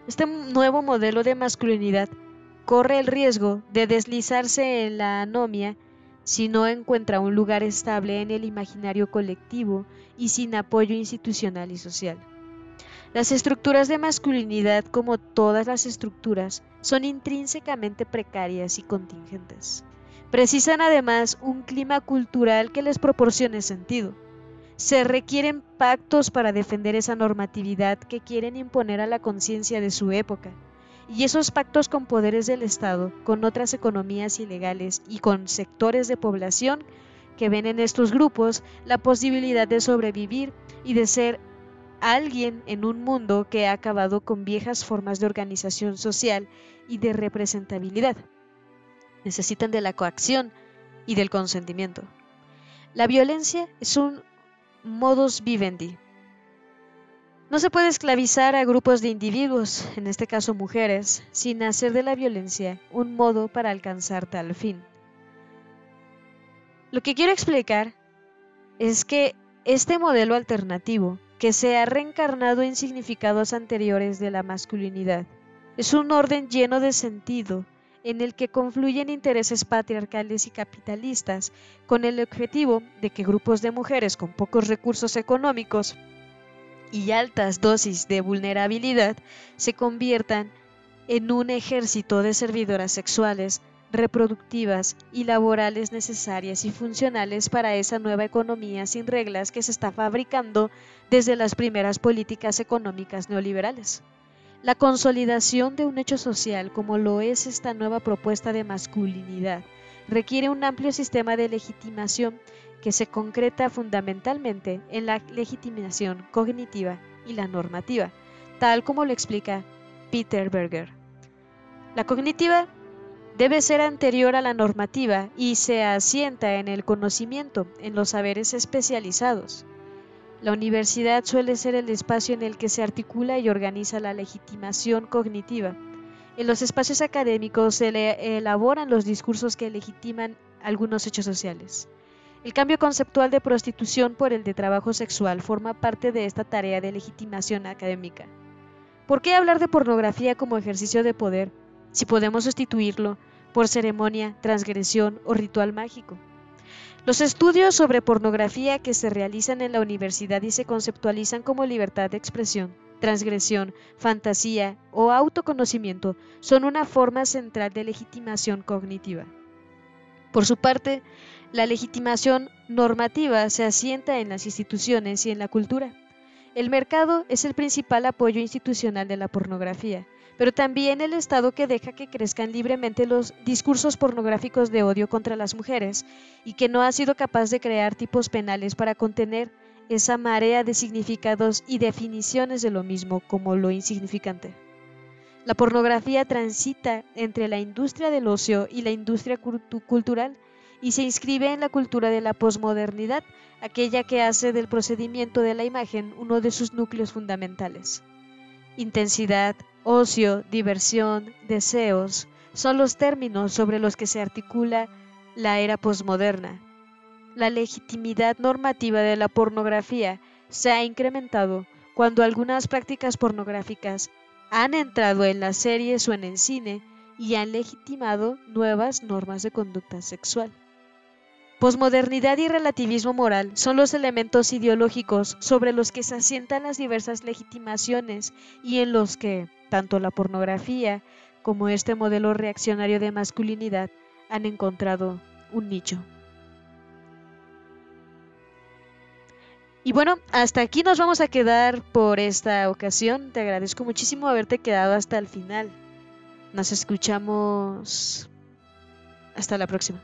Este nuevo modelo de masculinidad corre el riesgo de deslizarse en la anomia si no encuentra un lugar estable en el imaginario colectivo y sin apoyo institucional y social. Las estructuras de masculinidad, como todas las estructuras, son intrínsecamente precarias y contingentes. Precisan además un clima cultural que les proporcione sentido. Se requieren pactos para defender esa normatividad que quieren imponer a la conciencia de su época y esos pactos con poderes del Estado, con otras economías ilegales y con sectores de población que ven en estos grupos la posibilidad de sobrevivir y de ser alguien en un mundo que ha acabado con viejas formas de organización social y de representabilidad. necesitan de la coacción y del consentimiento. La violencia es un modus vivendi. No se puede esclavizar a grupos de individuos, en este caso mujeres, sin hacer de la violencia un modo para alcanzar tal fin. Lo que quiero explicar es que este modelo alternativo, que se ha reencarnado en significados anteriores de la masculinidad, es un orden lleno de sentido en el que confluyen intereses patriarcales y capitalistas con el objetivo de que grupos de mujeres con pocos recursos económicos y altas dosis de vulnerabilidad se conviertan en un ejército de servidoras sexuales, reproductivas y laborales necesarias y funcionales para esa nueva economía sin reglas que se está fabricando desde las primeras políticas económicas neoliberales. La consolidación de un hecho social como lo es esta nueva propuesta de masculinidad requiere un amplio sistema de legitimación que se concreta fundamentalmente en la legitimación cognitiva y la normativa, tal como lo explica Peter Berger. La cognitiva debe ser anterior a la normativa y se asienta en el conocimiento, en los saberes especializados. La universidad suele ser el espacio en el que se articula y organiza la legitimación cognitiva. En los espacios académicos se elaboran los discursos que legitiman algunos hechos sociales. El cambio conceptual de prostitución por el de trabajo sexual forma parte de esta tarea de legitimación académica. ¿Por qué hablar de pornografía como ejercicio de poder si podemos sustituirlo por ceremonia, transgresión o ritual mágico? Los estudios sobre pornografía que se realizan en la universidad y se conceptualizan como libertad de expresión, transgresión, fantasía o autoconocimiento son una forma central de legitimación cognitiva. Por su parte, la legitimación normativa se asienta en las instituciones y en la cultura. El mercado es el principal apoyo institucional de la pornografía, pero también el Estado que deja que crezcan libremente los discursos pornográficos de odio contra las mujeres y que no ha sido capaz de crear tipos penales para contener esa marea de significados y definiciones de lo mismo como lo insignificante. La pornografía transita entre la industria del ocio y la industria cultural y se inscribe en la cultura de la posmodernidad, aquella que hace del procedimiento de la imagen uno de sus núcleos fundamentales. Intensidad, Ocio, diversión, deseos son los términos sobre los que se articula la era posmoderna. La legitimidad normativa de la pornografía se ha incrementado cuando algunas prácticas pornográficas han entrado en las series o en el cine y han legitimado nuevas normas de conducta sexual. Posmodernidad y relativismo moral son los elementos ideológicos sobre los que se asientan las diversas legitimaciones y en los que tanto la pornografía como este modelo reaccionario de masculinidad han encontrado un nicho. Y bueno, hasta aquí nos vamos a quedar por esta ocasión. Te agradezco muchísimo haberte quedado hasta el final. Nos escuchamos hasta la próxima.